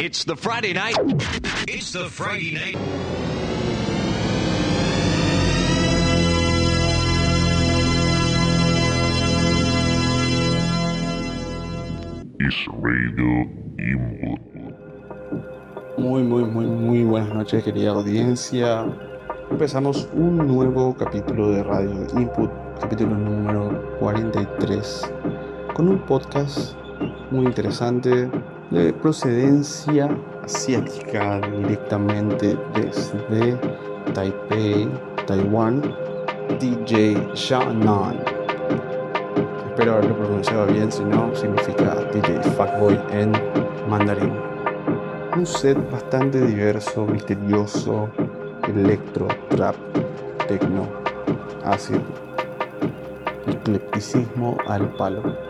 It's the Friday night. It's the Friday night. Is Radio Input. Muy, muy, muy, muy buenas noches, querida audiencia. Empezamos un nuevo capítulo de Radio Input, capítulo número 43, con un podcast muy interesante de procedencia asiática directamente desde Taipei, Taiwán, DJ Shannon. Espero haberlo pronunciado bien, si no, significa DJ Fuckboy en mandarín. Un set bastante diverso, misterioso, electro, trap, techno, ácido, eclecticismo al palo.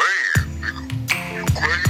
band, nigga. You crazy?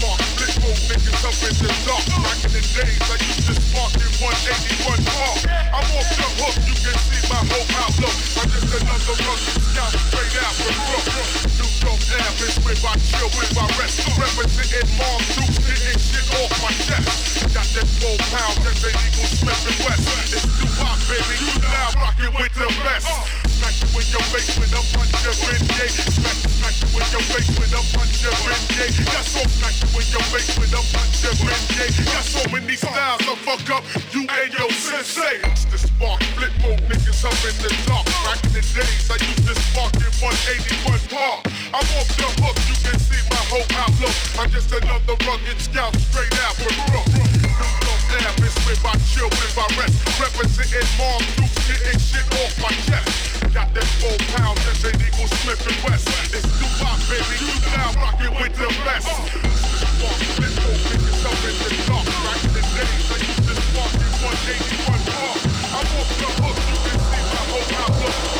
used to spark, niggas up in the dark. Back in the days, I used to spark in 181 car. I'm off the hook, you can see my whole outlook. I'm just another rugged scout straight out from Brooklyn. New York Airways, where I chill with my rest. Representing Mom Duke, getting shit off my chest. Got that four pound, that they equal Smith and West. It's Tupac, baby, you now rocking with the best. You your face with a punch of NBA. Smack, smack you your face with a punch of NBA. Got so you with. Got so many styles to fuck up you and your sensei. It's the spark, flip mode niggas up in the dark. Back in the days, I used to spark in 181 park. I'm off the hook, you can see my whole outlook. I'm just another rugged scout straight out from Brooklyn. New York Airways, where I chill with my rest. Representing Duke, getting shit off my chest. Got that four pounds that they equal Smith and West. It's Tupac, baby, you now rocking with the best. Uh, days, I used to spark in 181 park. I'm the hook, you can see my whole outlook.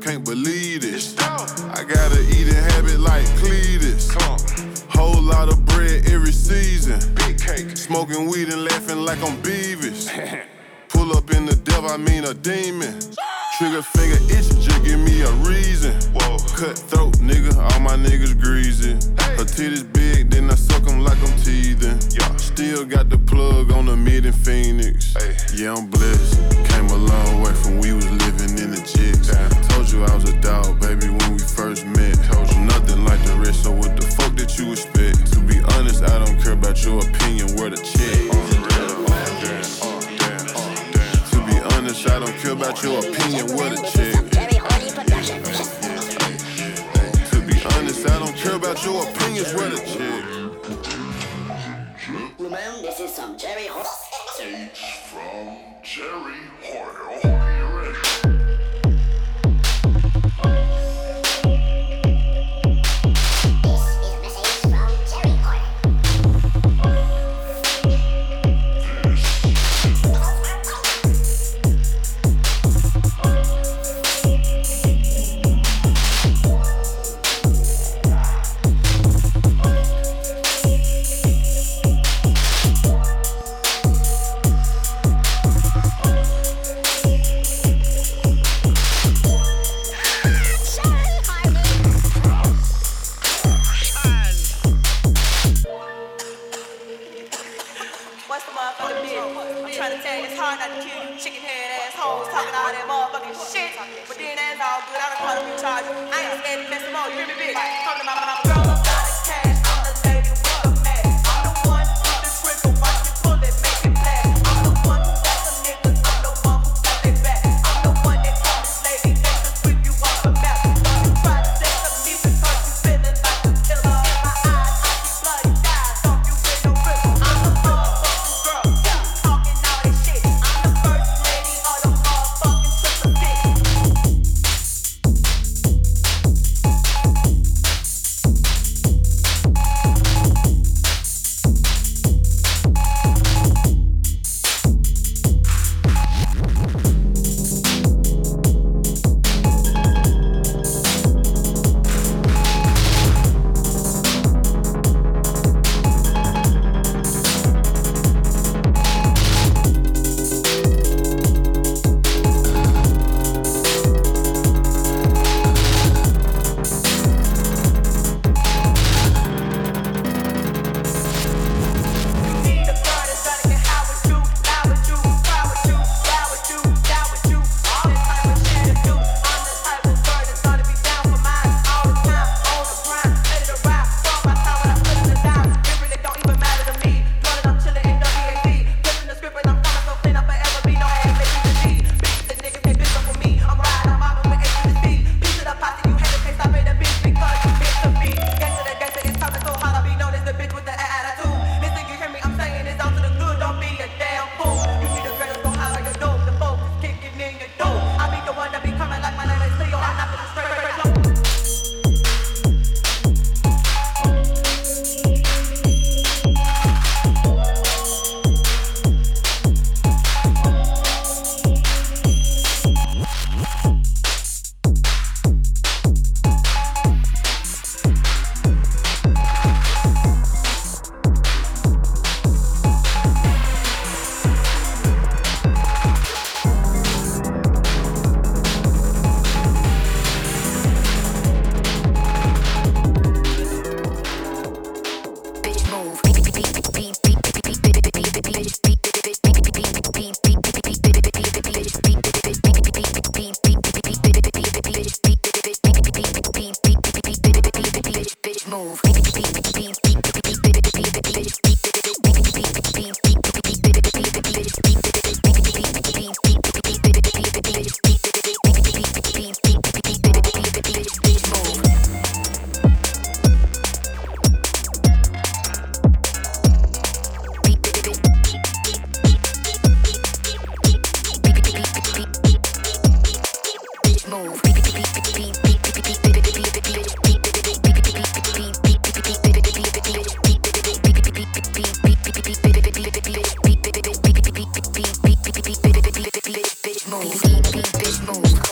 can't believe. about your opinion with a chick. To be honest, I don't care about your opinions with a chick. Remember, this is some Jerry Horse. H from Jerry Hoyle.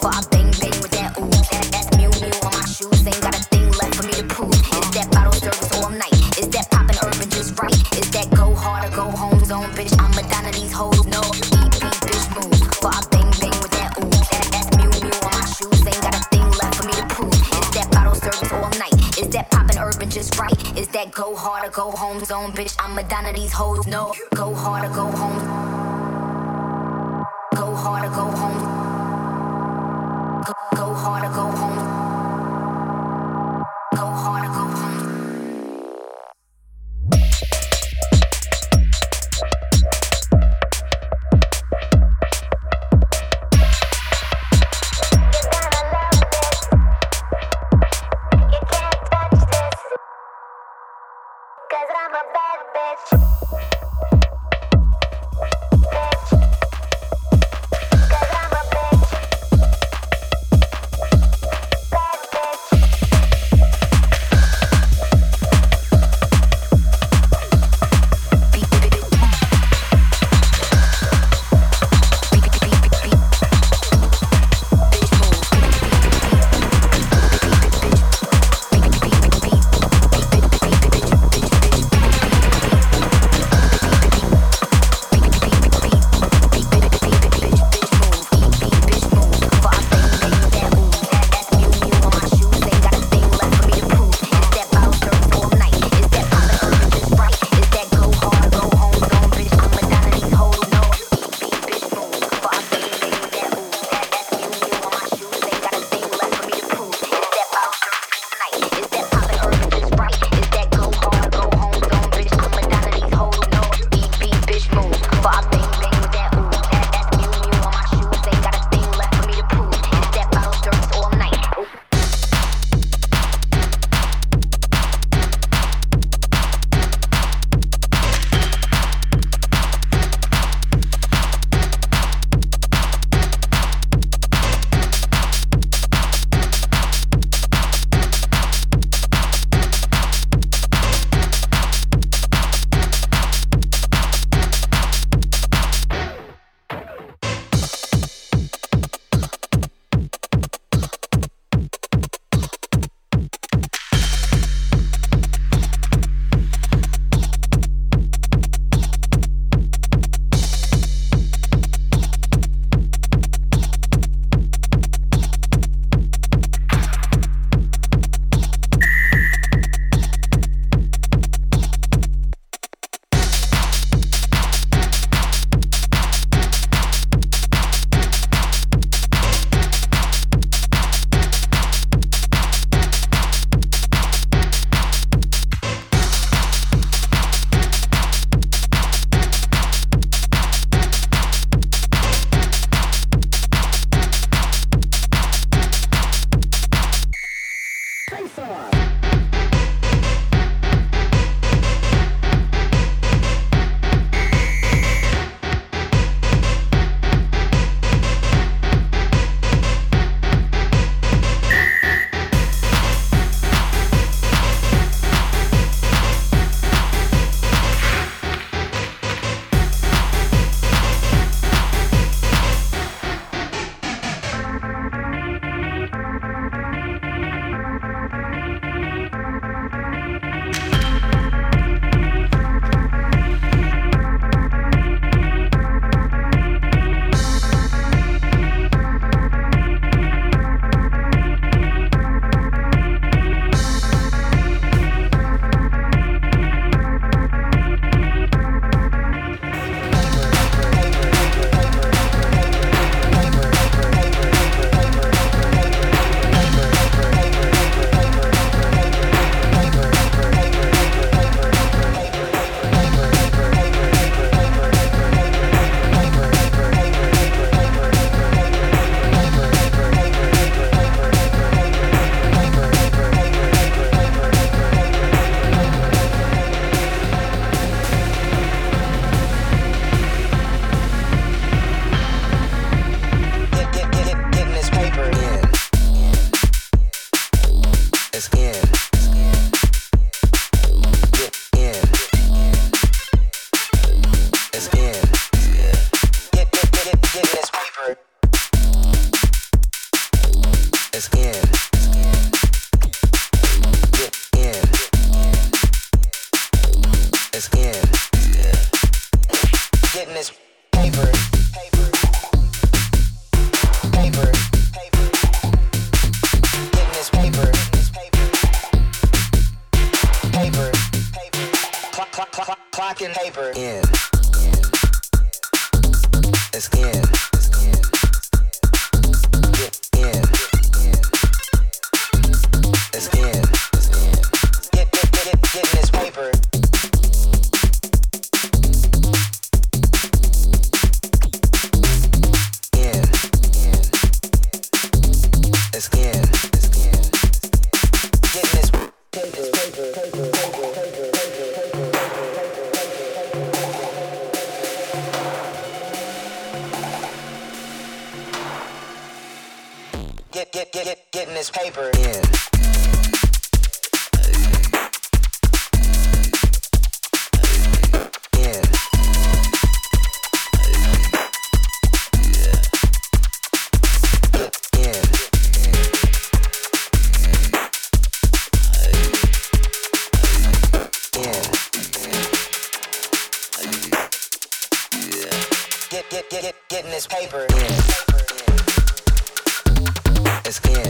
I bang, bang with that ooh. That, Miu Miu on my shoes. Ain't got a thing left for me to prove. It's that bottle service all night. It's that urban just right. It's that go hard or go home zone, bitch. I'm Madonna, these hoes know. Beep, beep, bitch move. I bang, bang with that ooh. That, Miu Miu on my shoes. Ain't got a thing left for me to prove. It's that bottle service all night. It's that urban just right. It's that go hard or go home zone, bitch. I'm Madonna, these hoes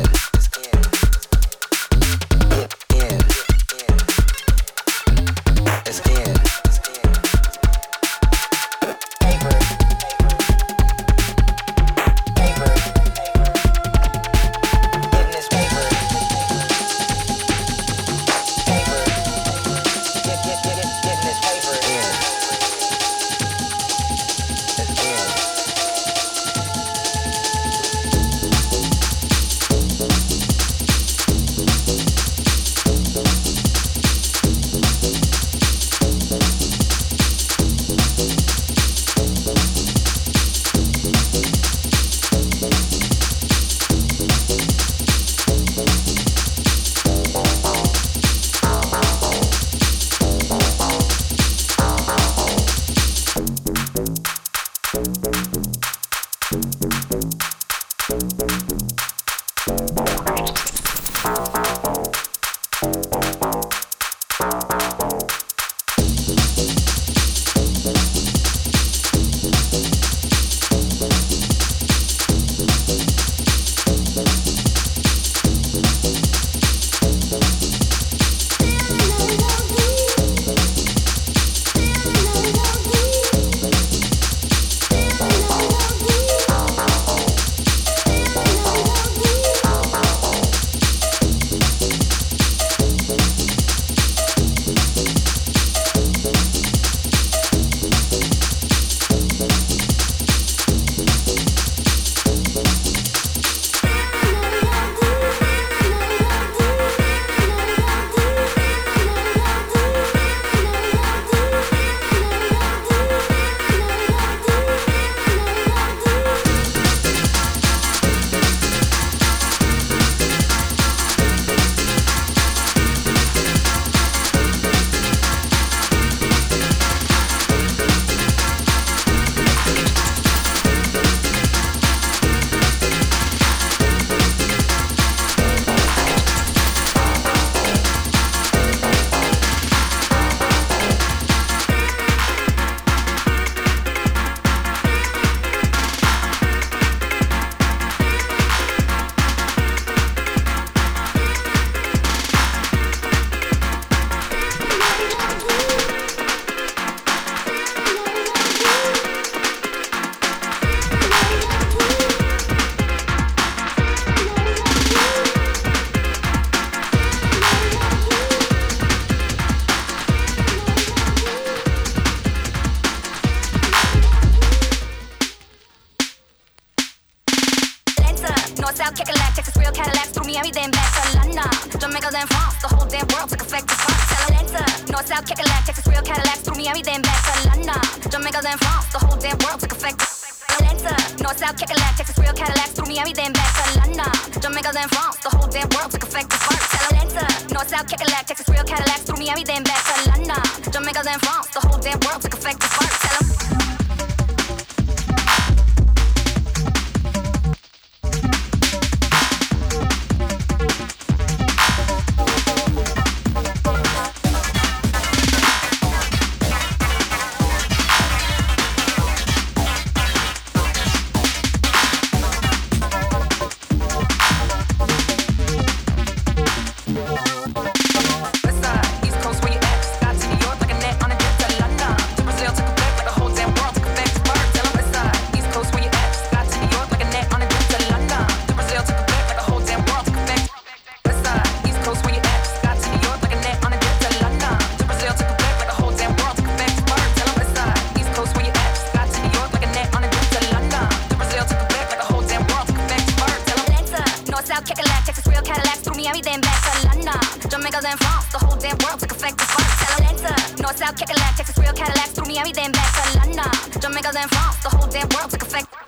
It's Cadillac, Texas real Cadillacs, threw me everything back to London. Jamaica and France, the whole damn world took effect.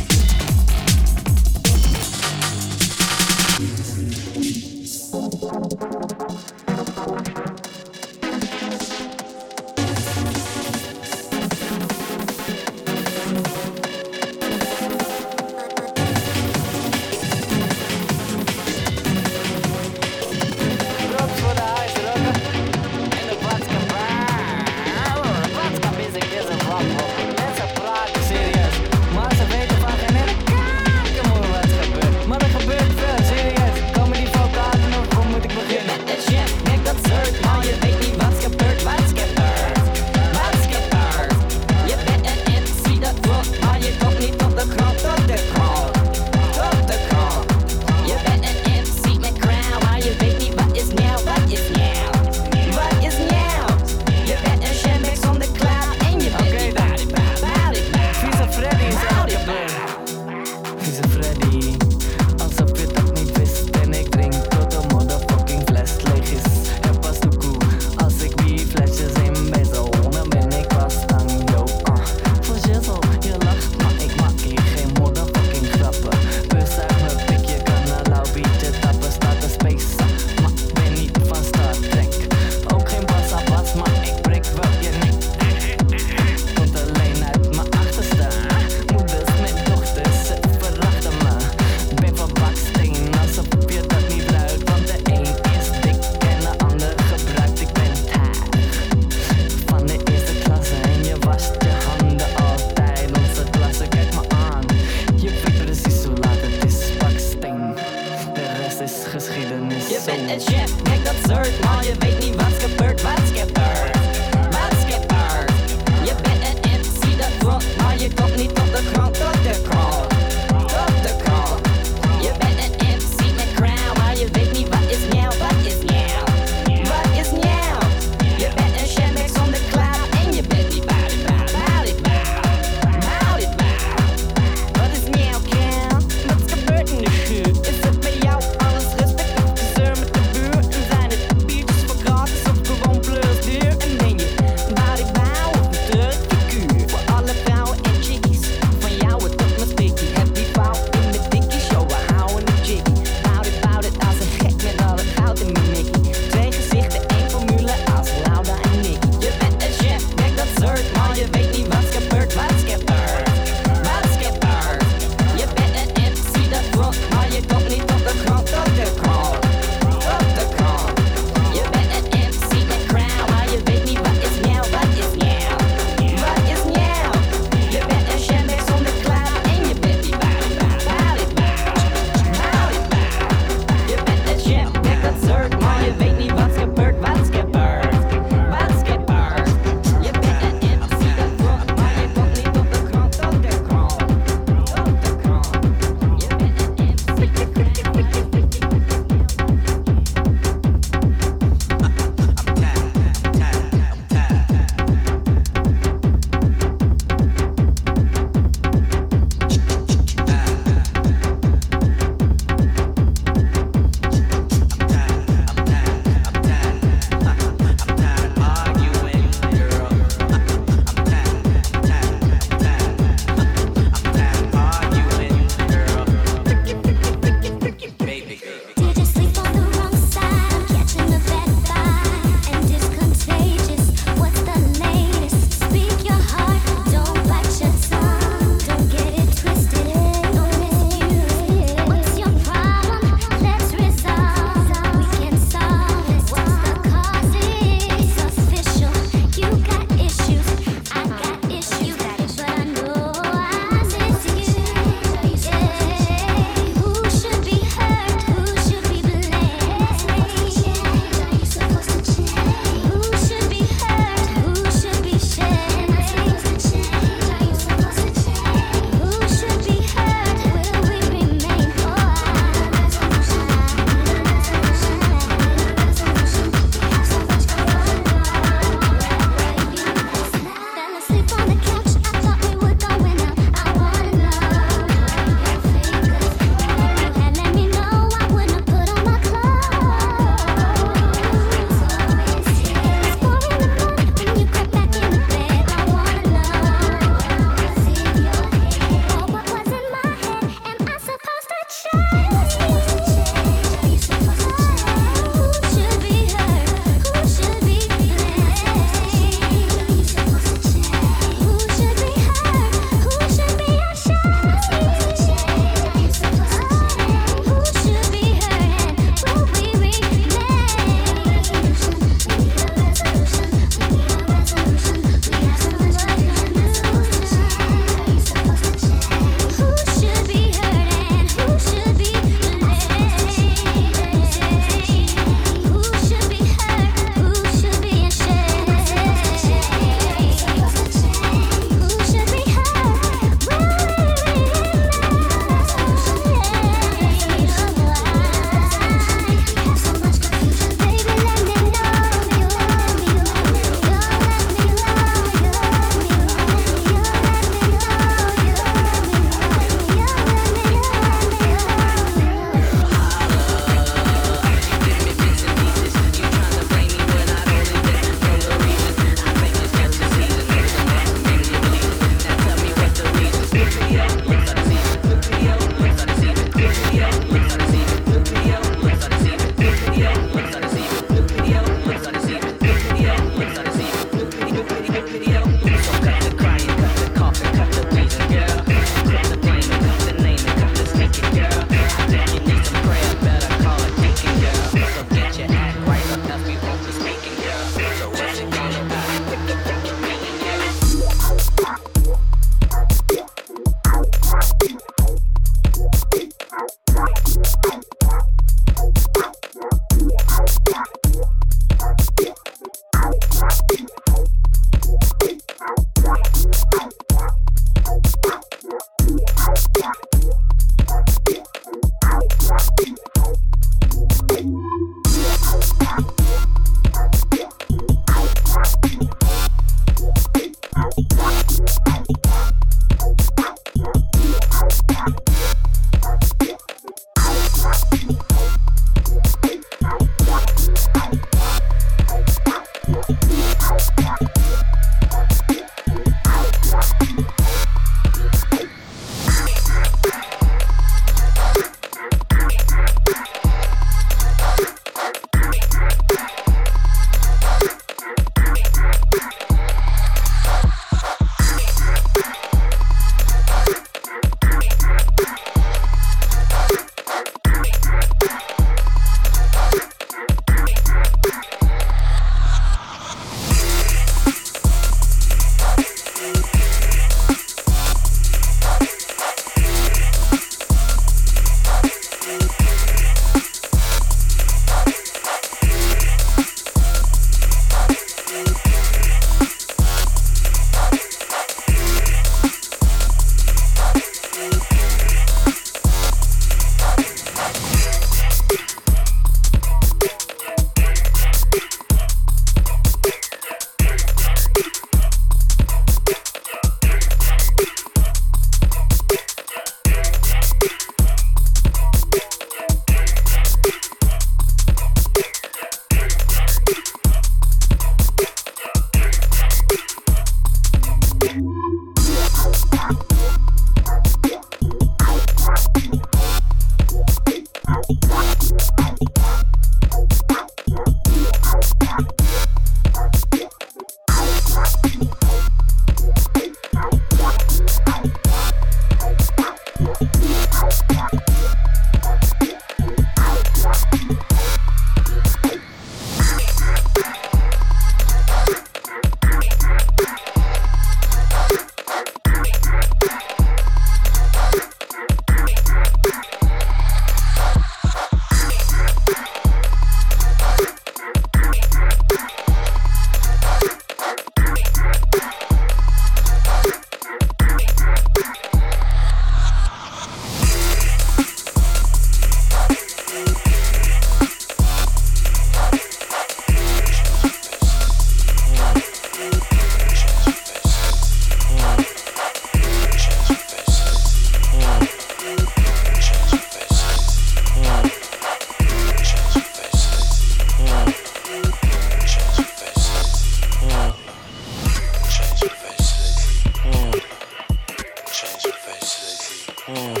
Uh.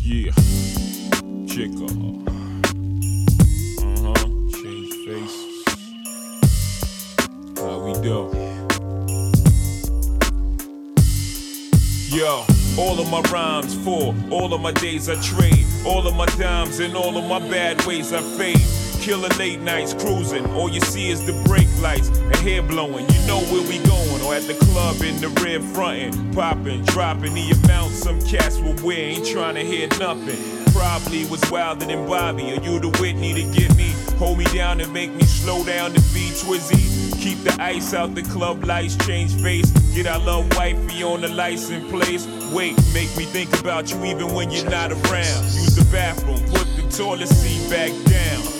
Yeah. Chica. Uh huh. Change faces. How we do? Yo. All of my rhymes for all of my days I trade, all of my dimes and all of my bad ways I fade. Killer late nights cruising, all you see is the brake lights and hair blowing. You know where we going, or at the club in the red frontin', popping, dropping the amount some cats will wear. Ain't trying to hear nothing. Probably was wilder than Bobby, or you the Whitney to get me, hold me down and make me slow down to be Twizzy. Keep the ice out the club lights, change face. Get our love wifey on the license place. Wait, make me think about you even when you're not around. Use the bathroom, put the toilet seat back down.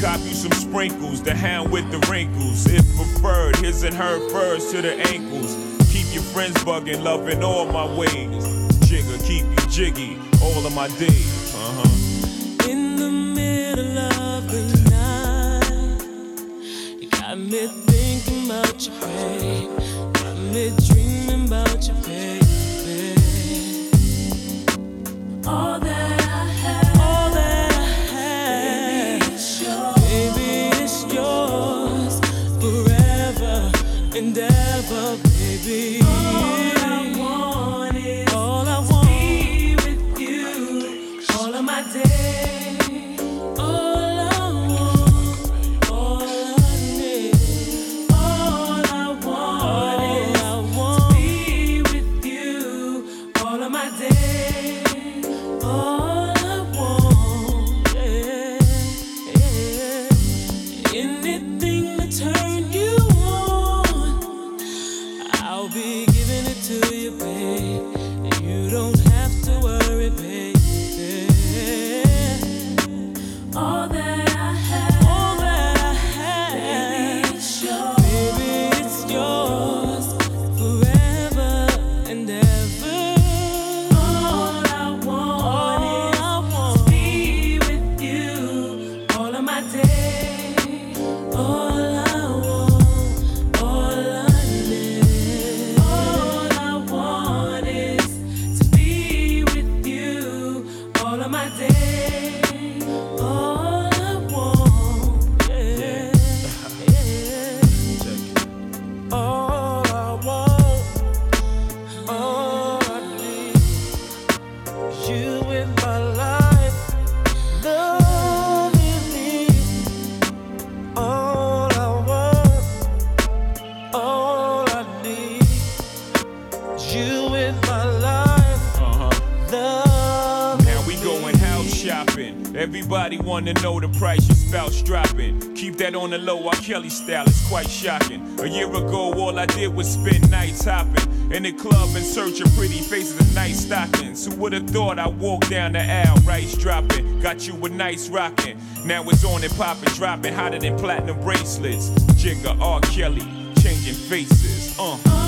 Cop you some sprinkles, the hound with the wrinkles. If preferred, his and her furs to the ankles. Keep your friends bugging, loving all my ways. Jigga, keep you jiggy all of my days. Uh huh. In the middle of the night, you got me thinking about you, babe. Got me dreaming about you, baby. All that was spend nights hopping in the club in search of pretty faces and nice stockings. Who would've thought I walked down the aisle, rice dropping, got you a nice rocking. Now it's on and popping, dropping hotter than platinum bracelets. Jigga, R. Kelly, changing faces. Uh.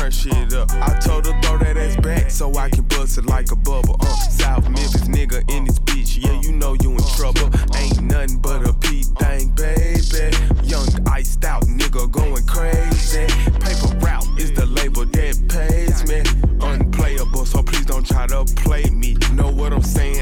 crunch it up. I told her throw that ass back so I can bust it like a bubble. Uh, South Memphis nigga in this bitch, yeah, you know you in trouble. Ain't nothing but a P thing, baby. Young iced out nigga going crazy. Paper route is the label that pays me. Unplayable, so please don't try to play me. Know what I'm saying?